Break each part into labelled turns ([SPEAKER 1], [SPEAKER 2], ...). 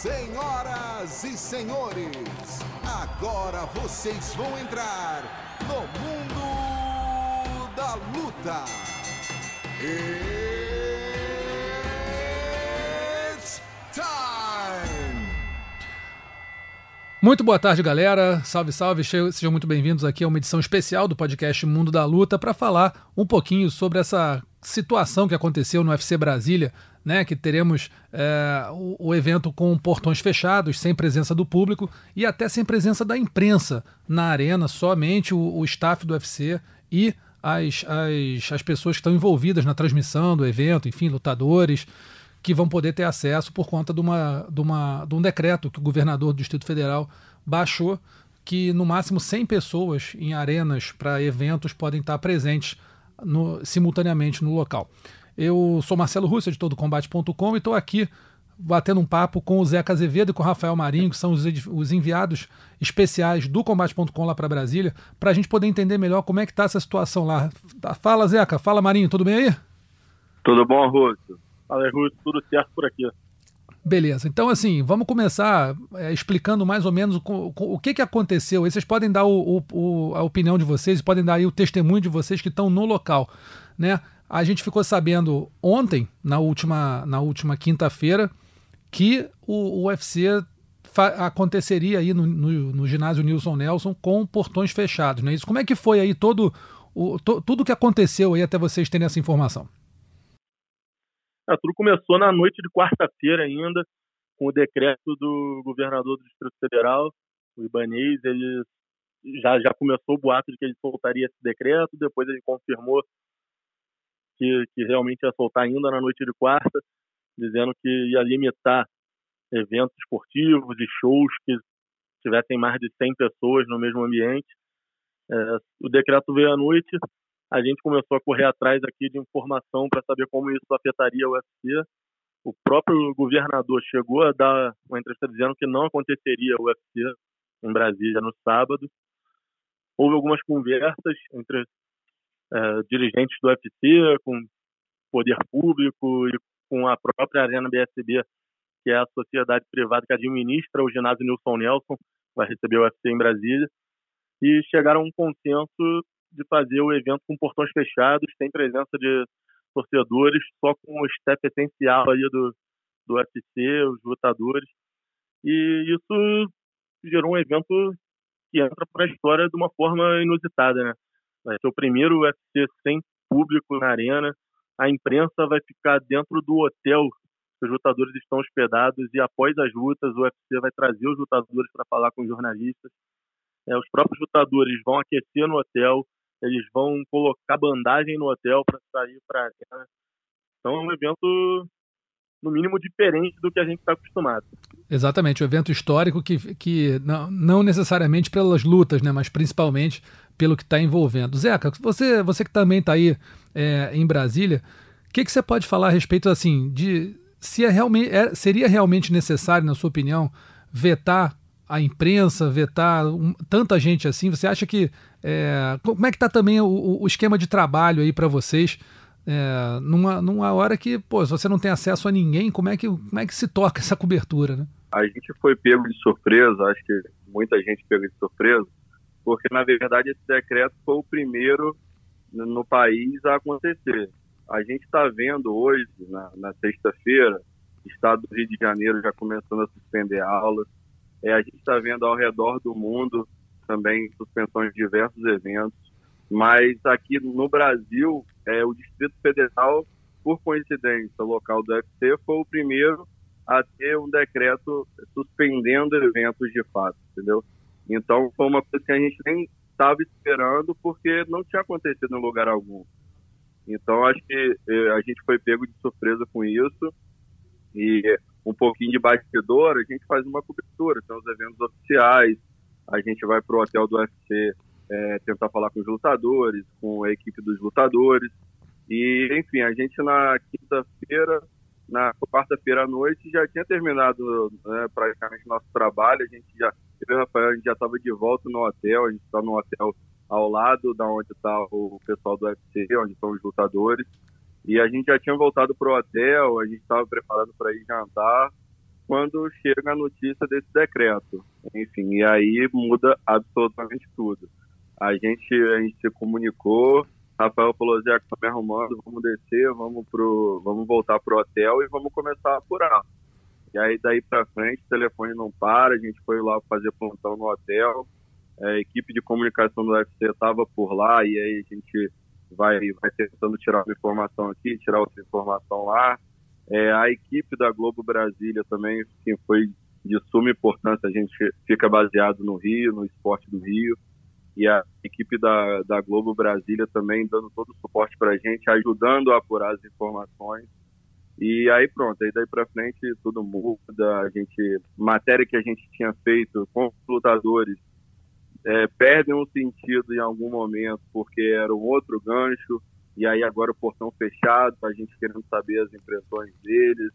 [SPEAKER 1] Senhoras e senhores, agora vocês vão entrar no mundo da luta. It's time!
[SPEAKER 2] Muito boa tarde, galera. Salve, salve. Sejam muito bem-vindos aqui a uma edição especial do podcast Mundo da Luta para falar um pouquinho sobre essa situação que aconteceu no UFC Brasília, né? Que teremos é, o, o, evento com portões fechados, sem presença do público e até sem presença da imprensa na arena, somente o, o staff do UFC e as, as, as pessoas que estão envolvidas na transmissão do evento, enfim, lutadores que vão poder ter acesso por conta de, uma, de, uma, de um decreto que o governador do Distrito Federal baixou, que no máximo 100 pessoas em arenas para eventos podem estar presentes no, simultaneamente no local. Eu sou Marcelo Russo, editor do Combate.com, e estou aqui batendo um papo com o Zeca Azevedo e com o Rafael Marinho, que são os, os enviados especiais do Combate.com lá para Brasília, para a gente poder entender melhor como é que está essa situação lá. Fala, Zeca. Fala, Marinho. Tudo bem aí?
[SPEAKER 3] Tudo bom, Russo. Fala, Russo. Tudo certo por aqui.
[SPEAKER 2] Beleza. Então, assim, vamos começar é, explicando mais ou menos o, o, que, que aconteceu. Aí vocês podem dar o, a opinião de vocês, podem dar o testemunho de vocês que estão no local, né? A gente ficou sabendo ontem, na última, na última quinta-feira, que o, o UFC aconteceria aí no, no, no, ginásio Nilson Nelson com portões fechados, né? Isso, como é que foi aí todo o, to, tudo que aconteceu aí até vocês terem essa informação?
[SPEAKER 3] É, tudo começou na noite de quarta-feira ainda, com o decreto do governador do Distrito Federal, o Ibanez, ele já, já começou o boato de que ele soltaria esse decreto, depois ele confirmou que, que realmente ia soltar ainda na noite de quarta, dizendo que ia limitar eventos esportivos e shows que tivessem mais de 100 pessoas no mesmo ambiente. É, o decreto veio à noite, a gente começou a correr atrás aqui de informação para saber como isso afetaria o UFC. O próprio governador chegou a dar uma entrevista dizendo que não aconteceria o UFC em Brasília no sábado. Houve algumas conversas entre é, dirigentes do UFC, com poder público e com a própria Arena BSB, que é a sociedade privada que administra o ginásio Nilson Nelson, vai receber o UFC em Brasília, e chegaram a um consenso de fazer o evento com portões fechados, sem presença de torcedores, só com o step essencial aí do, do UFC, os lutadores. E isso gerou um evento que entra para a história de uma forma inusitada, né? Vai ser o primeiro UFC sem público na arena. A imprensa vai ficar dentro do hotel que os lutadores estão hospedados e após as lutas o UFC vai trazer os lutadores para falar com os jornalistas. É, os próprios lutadores vão aquecer no hotel, eles vão colocar bandagem no hotel para sair para. Então é um evento no mínimo diferente do que a gente está acostumado.
[SPEAKER 2] Exatamente, um evento histórico que, que não, não necessariamente pelas lutas, né, mas principalmente pelo que está envolvendo. Zeca, você, você que também está aí é, em Brasília, o que, que você pode falar a respeito assim de se é realmente, é, seria realmente necessário, na sua opinião, vetar a imprensa, vetar um, tanta gente assim? Você acha que é, como é que está também o, o, esquema de trabalho aí para vocês? É, numa, numa hora que, pô, se você não tem acesso a ninguém, como é que, como é que se toca essa cobertura, né?
[SPEAKER 3] A gente foi pego de surpresa, acho que muita gente pegou de surpresa, porque na verdade esse decreto foi o primeiro no país a acontecer. A gente está vendo hoje, na, na sexta-feira, estado do Rio de Janeiro já começando a suspender aulas. É, a gente está vendo ao redor do mundo também suspensões de diversos eventos. Mas aqui no Brasil, é, o Distrito Federal, por coincidência, local do UFC, foi o primeiro a ter um decreto suspendendo eventos de fato, entendeu? Então foi uma coisa que a gente nem estava esperando porque não tinha acontecido em lugar algum. Então acho que eh, a gente foi pego de surpresa com isso e um pouquinho de bastidor, a gente faz uma cobertura, tem os eventos oficiais, a gente vai para o hotel do UFC é, tentar falar com os lutadores, com a equipe dos lutadores. E, enfim, a gente na quinta-feira na quarta-feira à noite já tinha terminado né, praticamente nosso trabalho. A gente já, eu e o Rafael, a gente já estava de volta no hotel. A gente está no hotel ao lado da onde está o pessoal do UFC, onde estão os lutadores. E a gente já tinha voltado para o hotel, a gente estava preparando para ir jantar.
[SPEAKER 4] Quando chega a notícia desse decreto. Enfim, e aí muda absolutamente tudo. A gente, a gente se comunicou, Rafael falou, Zé, tá me arrumando, vamos descer, vamos, pro, vamos voltar pro hotel e vamos começar a apurar. E aí daí para frente o telefone não para, a gente foi lá fazer plantão no hotel, a equipe de comunicação do UFC estava por lá e aí a gente vai, vai tentando tirar uma informação aqui, tirar outra informação lá. É, a equipe da Globo Brasília também, que foi de suma importância, a gente fica baseado no Rio, no esporte do Rio, e a equipe da, da Globo Brasília também dando todo o suporte para a gente, ajudando a apurar as informações. E aí pronto, aí daí para frente tudo muda, a gente, matéria que a gente tinha feito com lutadores é, perdem um sentido em algum momento, porque era um outro gancho, e aí agora o portão fechado, a gente querendo saber as impressões deles,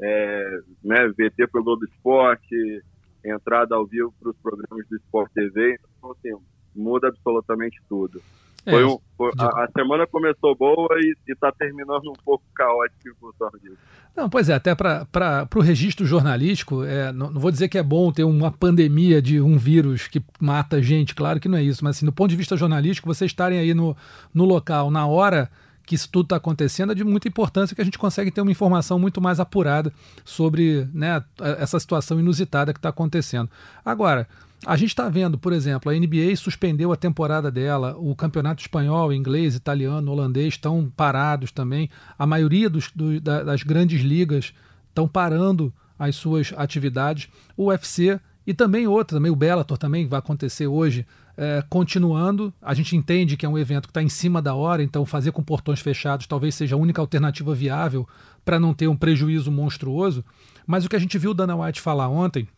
[SPEAKER 4] é, né, VT para o Globo Esporte, entrada ao vivo para os programas do Sport TV, então assim, muda absolutamente tudo. É, foi um, a, a, semana começou boa e está terminando um pouco caótica em função disso.
[SPEAKER 2] Não, pois é, até para o registro jornalístico, é, não, não, vou dizer que é bom ter uma pandemia de um vírus que mata gente, claro que não é isso, mas assim, do ponto de vista jornalístico, vocês estarem aí no, no local, na hora que isso tudo está acontecendo, é de muita importância que a gente consegue ter uma informação muito mais apurada sobre né, essa situação inusitada que está acontecendo. Agora, a gente está vendo, por exemplo, a NBA suspendeu a temporada dela, o campeonato espanhol, inglês, italiano, holandês estão parados também. A maioria dos, do, das grandes ligas estão parando as suas atividades. O UFC e também outra, também o Bellator também vai acontecer hoje, é, continuando. A gente entende que é um evento que está em cima da hora, então fazer com portões fechados talvez seja a única alternativa viável para não ter um prejuízo monstruoso. Mas o que a gente viu o Dana White falar ontem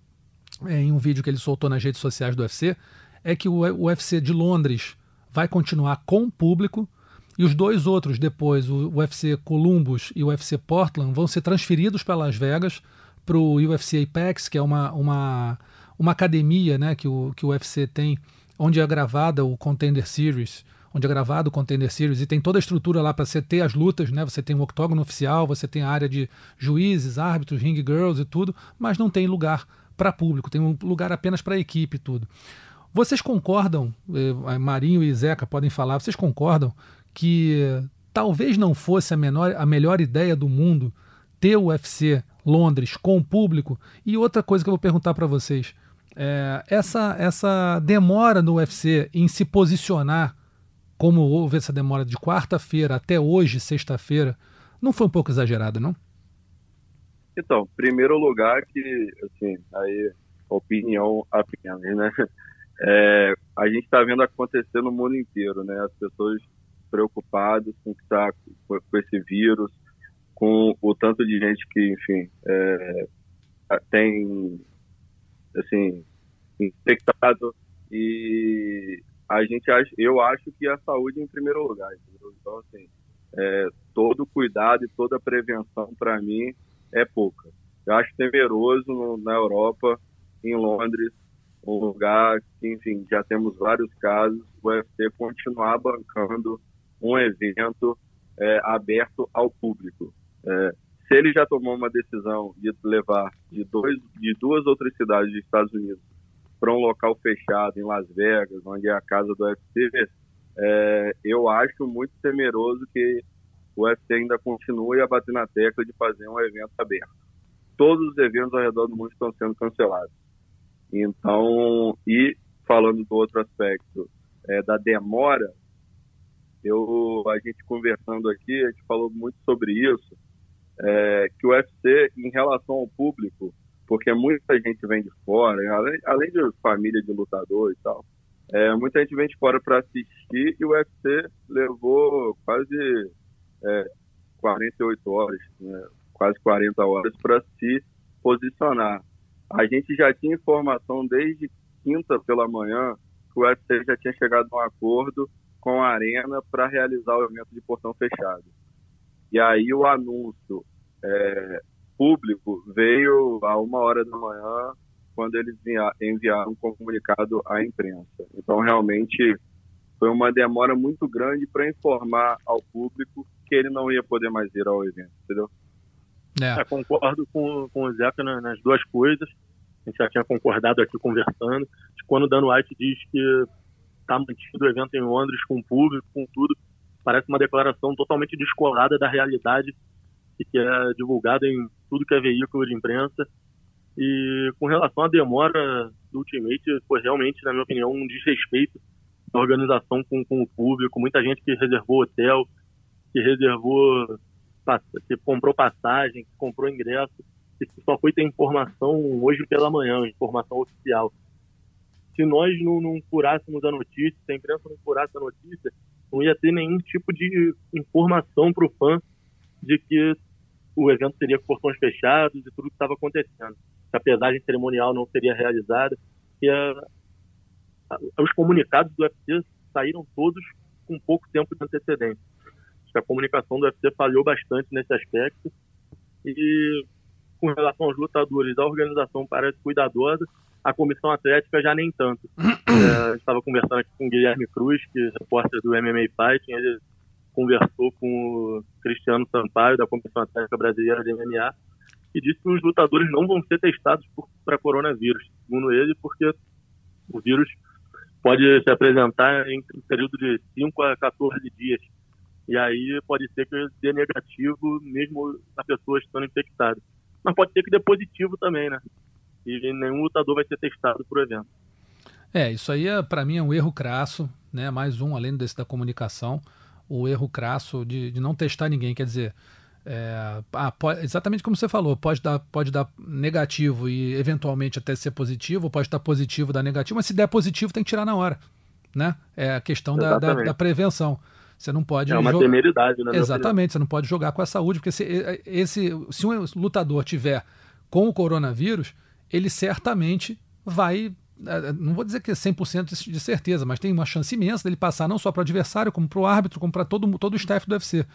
[SPEAKER 2] é, em um vídeo que ele soltou nas redes sociais do UFC, é que o UFC de Londres vai continuar com o público e os dois outros depois, o UFC Columbus e o UFC Portland, vão ser transferidos para Las Vegas para o UFC Apex, que é uma, uma, uma academia né, que, o, que o UFC tem, onde é gravada o Contender Series, onde é gravado o Contender Series e tem toda a estrutura lá para você ter as lutas, né? Você tem um octógono oficial, você tem a área de juízes, árbitros, ring girls e tudo, mas não tem lugar para público, tem um lugar apenas para equipe e tudo. Vocês concordam, eh, Marinho e Zeca podem falar, vocês concordam que talvez não fosse a, menor, a melhor ideia do mundo ter o UFC Londres com o público? E outra coisa que eu vou perguntar para vocês, é, essa, essa demora no UFC em se posicionar, como houve essa demora de quarta-feira até hoje, sexta-feira, não foi um pouco exagerada, não?
[SPEAKER 4] Então, primeiro lugar que, assim, aí, opinião apenas, né? É, a gente está vendo acontecer no mundo inteiro, né? As pessoas preocupadas com que está com, com, esse vírus, com o tanto de gente que, enfim, é, tem, assim, infectado e a gente eu acho que a saúde em primeiro lugar, entendeu? Então, assim, é, todo cuidado e toda prevenção para mim é pouca. Eu acho temeroso na Europa, em Londres, um lugar que, enfim, já temos vários casos, o UFC continuar bancando um evento é, aberto ao público. É, se ele já tomou uma decisão de levar de, dois, de duas outras cidades dos Estados Unidos para um local fechado em Las Vegas, onde é a casa do UFC, é, eu acho muito temeroso que o UFC ainda continue a bater na tecla de fazer um evento aberto. Todos os eventos ao redor do mundo estão sendo cancelados. Então, e falando do outro aspecto é, da demora, eu a gente conversando aqui, a gente falou muito sobre isso, é, que o UFC, em relação ao público, porque muita gente vem de fora, além, além de família de lutador e tal, é, muita gente vem de fora para assistir e o UFC levou quase é, 48 horas, né, quase 40 horas, para se posicionar. A gente já tinha informação desde quinta pela manhã que o UFC já tinha chegado a um acordo com a Arena para realizar o evento de portão fechado. E aí o anúncio é, público veio a uma hora da manhã, quando eles enviaram um comunicado à imprensa. Então, realmente, foi uma demora muito grande para informar ao público que ele não ia poder mais ir ao evento, entendeu?
[SPEAKER 3] É. É, concordo com, com o Zeca nas duas coisas. A gente já tinha concordado aqui conversando. Quando o Dan White diz que está mantido o evento em Londres com público, com tudo, parece uma declaração totalmente descolada da realidade que é divulgada em tudo que é veículo de imprensa. E com relação à demora do Ultimate, foi realmente, na minha opinião, um desrespeito da organização com, com o público. Muita gente que reservou hotel, que reservou, que comprou passagem, que comprou ingresso, que só foi ter informação hoje pela manhã, informação oficial. Se nós não, não curássemos a notícia, se a imprensa não curasse a notícia, não ia ter nenhum tipo de informação para o fã de que o evento seria com portões fechados e tudo que estava acontecendo. Que a pesagem cerimonial não seria realizada. E a, a, os comunicados do UFC saíram todos com pouco tempo de antecedência. Acho que a comunicação do UFC falhou bastante nesse aspecto. E com relação aos lutadores, a organização parece cuidadosa, a comissão atlética já nem tanto. É, estava conversando aqui com o Guilherme Cruz, que é repórter do MMA Fighting, ele conversou com o Cristiano Sampaio, da Comissão Atlética Brasileira de MMA, e disse que os lutadores não vão ser testados para coronavírus, segundo ele, porque o vírus pode se apresentar em um período de 5 a 14 dias. E aí pode ser que dê negativo mesmo a pessoa estando infectada. Mas pode ser que dê positivo também, né? E nenhum lutador vai ser testado para o evento.
[SPEAKER 2] É, isso aí é, para mim é um erro crasso, né? Mais um além desse da comunicação o erro crasso de, de não testar ninguém. Quer dizer, é, ah, pode, exatamente como você falou, pode dar, pode dar negativo e eventualmente até ser positivo, pode estar positivo dar negativo, mas se der positivo tem que tirar na hora. Né? É a questão da, da, da, prevenção. Você não pode.
[SPEAKER 3] É uma temeridade, né?
[SPEAKER 2] Exatamente, você não pode jogar com a saúde, porque se, esse, se um lutador tiver com o coronavírus, ele certamente vai é, é, não vou dizer que é 100% de certeza, mas tem uma chance imensa dele passar não só para o adversário, como para o árbitro, como para todo, todo o staff do UFC.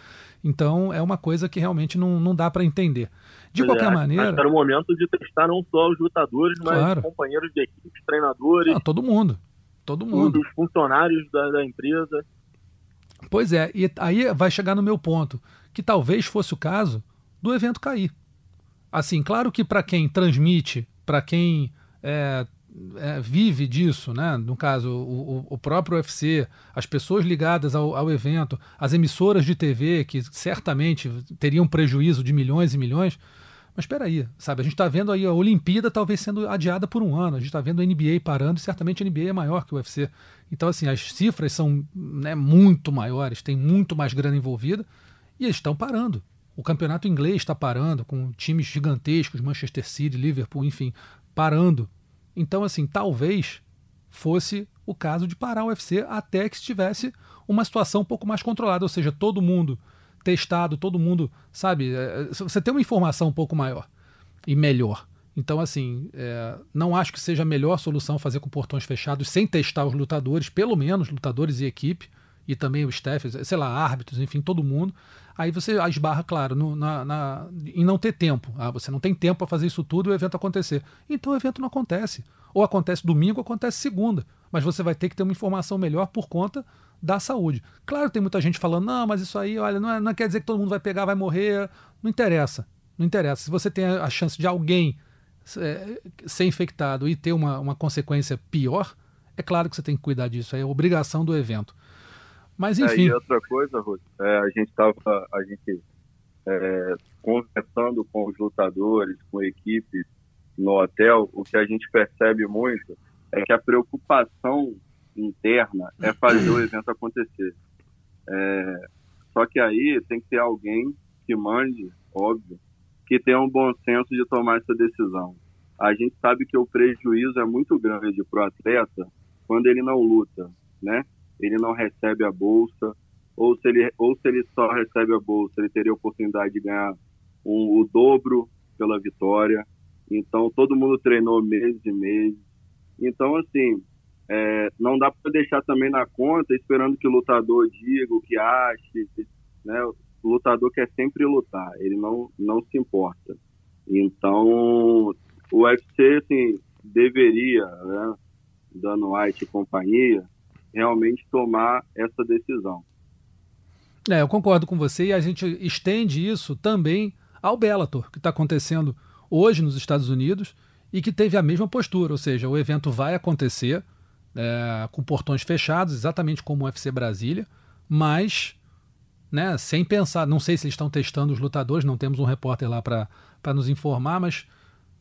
[SPEAKER 2] Então é uma coisa que realmente não, não dá para entender. De
[SPEAKER 3] pois
[SPEAKER 2] qualquer
[SPEAKER 3] é,
[SPEAKER 2] maneira.
[SPEAKER 3] Era o momento de testar não só os lutadores, mas claro. companheiros de equipe, treinadores. Ah,
[SPEAKER 2] todo mundo. Todo mundo.
[SPEAKER 3] Os funcionários da, da empresa.
[SPEAKER 2] Pois é, e aí vai chegar no meu ponto, que talvez fosse o caso do evento cair. Assim, claro que para quem transmite, para quem é, é, vive disso, né? no caso, o, o, próprio UFC, as pessoas ligadas ao, ao, evento, as emissoras de TV, que certamente teriam prejuízo de milhões e milhões. Mas espera aí, sabe? A gente está vendo aí a Olimpíada talvez sendo adiada por um ano, a gente está vendo a NBA parando e certamente a NBA é maior que o UFC. Então, assim, as cifras são né, muito maiores, tem muito mais grana envolvida e eles estão parando. O campeonato inglês está parando, com times gigantescos, Manchester City, Liverpool, enfim, parando então, assim, talvez fosse o caso de parar o UFC até que estivesse uma situação um pouco mais controlada, ou seja, todo mundo testado, todo mundo, sabe, é, você tem uma informação um pouco maior e melhor. Então, assim, é, não acho que seja a melhor solução fazer com portões fechados sem testar os lutadores, pelo menos lutadores e equipe, e também os staff, sei lá, árbitros, enfim, todo mundo. Aí você esbarra, claro, no, na, na, em não ter tempo. Ah, você não tem tempo para fazer isso tudo e o evento acontecer. Então o evento não acontece. Ou acontece domingo ou acontece segunda. Mas você vai ter que ter uma informação melhor por conta da saúde. Claro, tem muita gente falando, não, mas isso aí, olha, não, é, não quer dizer que todo mundo vai pegar, vai morrer. Não interessa. Não interessa. Se você tem a chance de alguém é, ser infectado e ter uma, uma consequência pior, é claro que você tem que cuidar disso. É obrigação do evento. Mas enfim. É,
[SPEAKER 4] e outra coisa, Ruth, é, a gente estava a gente é, conversando com os lutadores, com equipes no hotel, o que a gente percebe muito é que a preocupação interna é fazer o evento acontecer. É, só que aí tem que ter alguém que mande, óbvio, que tenha um bom senso de tomar essa decisão. A gente sabe que o prejuízo é muito grande para o atleta quando ele não luta, né? ele não recebe a bolsa, ou se ele, ou se ele só recebe a bolsa, ele teria a oportunidade de ganhar um, o dobro pela vitória. Então, todo mundo treinou meses e meses. Então, assim, é, não dá para deixar também na conta esperando que o lutador diga o que ache. Né? O lutador quer sempre lutar, ele não, não se importa. Então, o UFC, assim, deveria, né, dando White e companhia, realmente tomar essa decisão.
[SPEAKER 2] É, eu concordo com você e a gente estende isso também ao Bellator, que está acontecendo hoje nos Estados Unidos e que teve a mesma postura, ou seja, o evento vai acontecer é, com portões fechados, exatamente como o UFC Brasília, mas né, sem pensar, não sei se eles estão testando os lutadores, não temos um repórter lá para nos informar, mas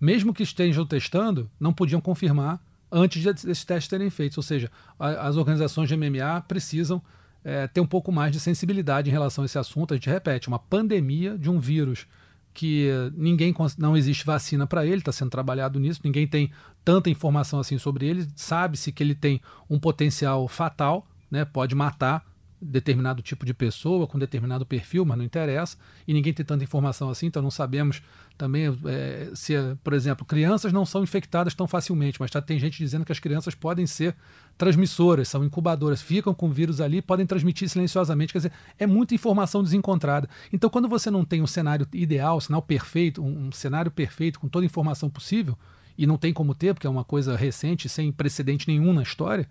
[SPEAKER 2] mesmo que estejam testando, não podiam confirmar antes desses testes serem feitos. Ou seja, a, as organizações de MMA precisam é, ter um pouco mais de sensibilidade em relação a esse assunto. A gente repete, uma pandemia de um vírus que ninguém não existe vacina para ele, está sendo trabalhado nisso, ninguém tem tanta informação assim sobre ele, sabe-se que ele tem um potencial fatal, né, pode matar determinado tipo de pessoa, com determinado perfil, mas não interessa, e ninguém tem tanta informação assim, então não sabemos também é, se, por exemplo, crianças não são infectadas tão facilmente, mas tá, tem gente dizendo que as crianças podem ser transmissoras, são incubadoras, ficam com o vírus ali, podem transmitir silenciosamente, quer dizer, é muita informação desencontrada. Então, quando você não tem um cenário ideal, um cenário perfeito, um, um cenário perfeito com toda a informação possível, e não tem como ter, porque é uma coisa recente, sem precedente nenhum na história,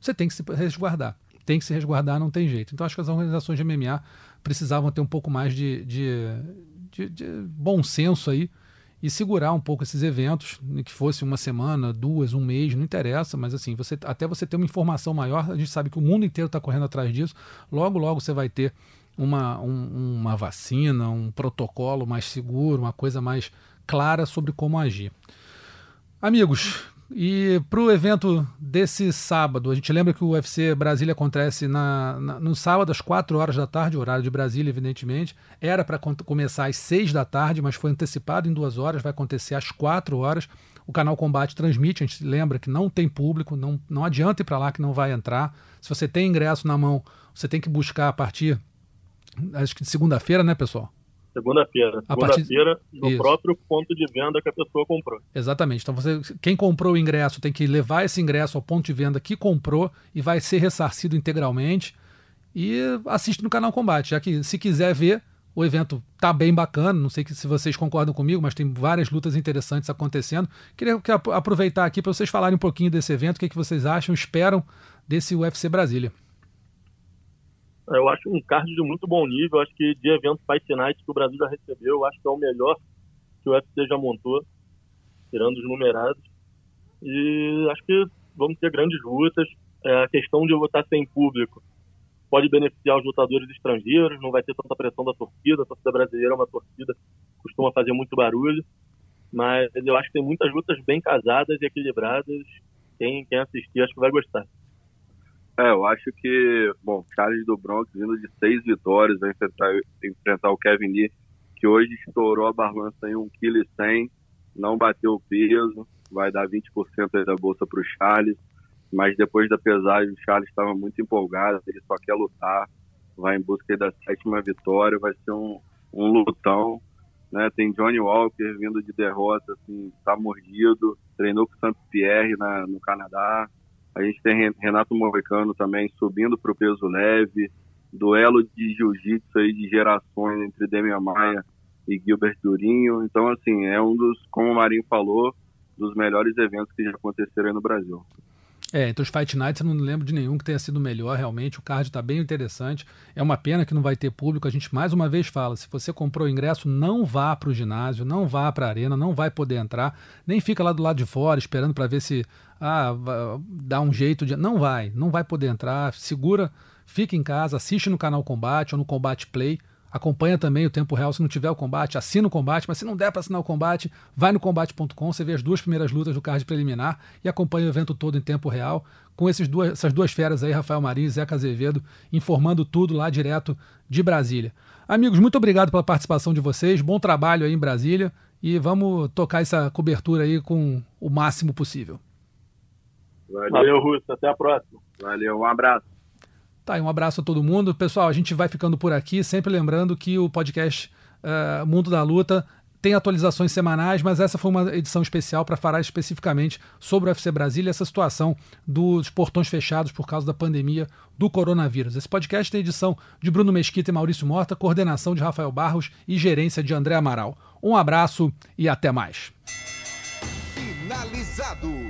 [SPEAKER 2] você tem que se resguardar tem que se resguardar, não tem jeito. Então acho que as organizações de MMA precisavam ter um pouco mais de, de, de, de bom senso aí e segurar um pouco esses eventos, que fosse uma semana, duas, um mês, não interessa, mas assim, você até você ter uma informação maior, a gente sabe que o mundo inteiro está correndo atrás disso, logo, logo você vai ter uma, um, uma vacina, um protocolo mais seguro, uma coisa mais clara sobre como agir. Amigos, e para o evento desse sábado, a gente lembra que o UFC Brasília acontece na, na, no sábado às 4 horas da tarde, horário de Brasília, evidentemente. Era para começar às 6 da tarde, mas foi antecipado em duas horas, vai acontecer às 4 horas. O canal Combate transmite, a gente lembra que não tem público, não, não adianta ir para lá que não vai entrar. Se você tem ingresso na mão, você tem que buscar a partir, acho que de segunda-feira, né, pessoal?
[SPEAKER 3] Segunda-feira. Segunda-feira, partir... no Isso. próprio ponto de venda que a pessoa comprou.
[SPEAKER 2] Exatamente. Então, você, quem comprou o ingresso tem que levar esse ingresso ao ponto de venda que comprou e vai ser ressarcido integralmente. E assiste no canal Combate, já que se quiser ver, o evento tá bem bacana. Não sei se vocês concordam comigo, mas tem várias lutas interessantes acontecendo. Queria aproveitar aqui para vocês falarem um pouquinho desse evento, o que, que vocês acham, esperam desse UFC Brasília.
[SPEAKER 3] Eu acho um card de muito bom nível. Acho que de evento Fight Night que o Brasil já recebeu, acho que é o melhor que o UFC já montou, tirando os numerados. E acho que vamos ter grandes lutas. É, a questão de votar sem público pode beneficiar os lutadores estrangeiros, não vai ter tanta pressão da torcida. A torcida brasileira é uma torcida que costuma fazer muito barulho. Mas eu acho que tem muitas lutas bem casadas e equilibradas. Quem, quem assistir, acho que vai gostar.
[SPEAKER 4] É, eu acho que, bom, Charles do Bronx vindo de seis vitórias, vai enfrentar, enfrentar o Kevin Lee, que hoje estourou a balança em 1,1 kg, não bateu o peso, vai dar 20% da bolsa para o Charles, mas depois da pesagem o Charles estava muito empolgado, ele só quer lutar, vai em busca da sétima vitória, vai ser um, um lutão, né? Tem Johnny Walker vindo de derrota, assim, tá mordido, treinou com o Saint Pierre na, no Canadá, a gente tem Renato Moicano também subindo para o peso leve. Duelo de jiu-jitsu aí de gerações entre Demian Maia e Gilbert Durinho. Então, assim, é um dos, como o Marinho falou, dos melhores eventos que já aconteceram aí no Brasil.
[SPEAKER 2] É, entre os Fight Nights eu não lembro de nenhum que tenha sido melhor, realmente. O card está bem interessante. É uma pena que não vai ter público. A gente mais uma vez fala: se você comprou o ingresso, não vá para o ginásio, não vá para a arena, não vai poder entrar, nem fica lá do lado de fora esperando para ver se ah, dá um jeito de. Não vai, não vai poder entrar. Segura, fica em casa, assiste no canal Combate ou no Combate Play. Acompanha também o tempo real. Se não tiver o combate, assina o combate. Mas se não der para assinar o combate, vai no combate.com. Você vê as duas primeiras lutas do card preliminar e acompanha o evento todo em tempo real. Com esses duas, essas duas feras aí, Rafael Marinho e Zeca Azevedo, informando tudo lá direto de Brasília. Amigos, muito obrigado pela participação de vocês. Bom trabalho aí em Brasília. E vamos tocar essa cobertura aí com o máximo possível.
[SPEAKER 3] Valeu, Russo. Até a próxima.
[SPEAKER 4] Valeu, um abraço.
[SPEAKER 2] Tá, um abraço a todo mundo. Pessoal, a gente vai ficando por aqui, sempre lembrando que o podcast uh, Mundo da Luta tem atualizações semanais, mas essa foi uma edição especial para falar especificamente sobre o UFC Brasília, essa situação dos portões fechados por causa da pandemia do coronavírus. Esse podcast tem edição de Bruno Mesquita e Maurício Morta, coordenação de Rafael Barros e gerência de André Amaral. Um abraço e até mais.
[SPEAKER 1] Finalizado.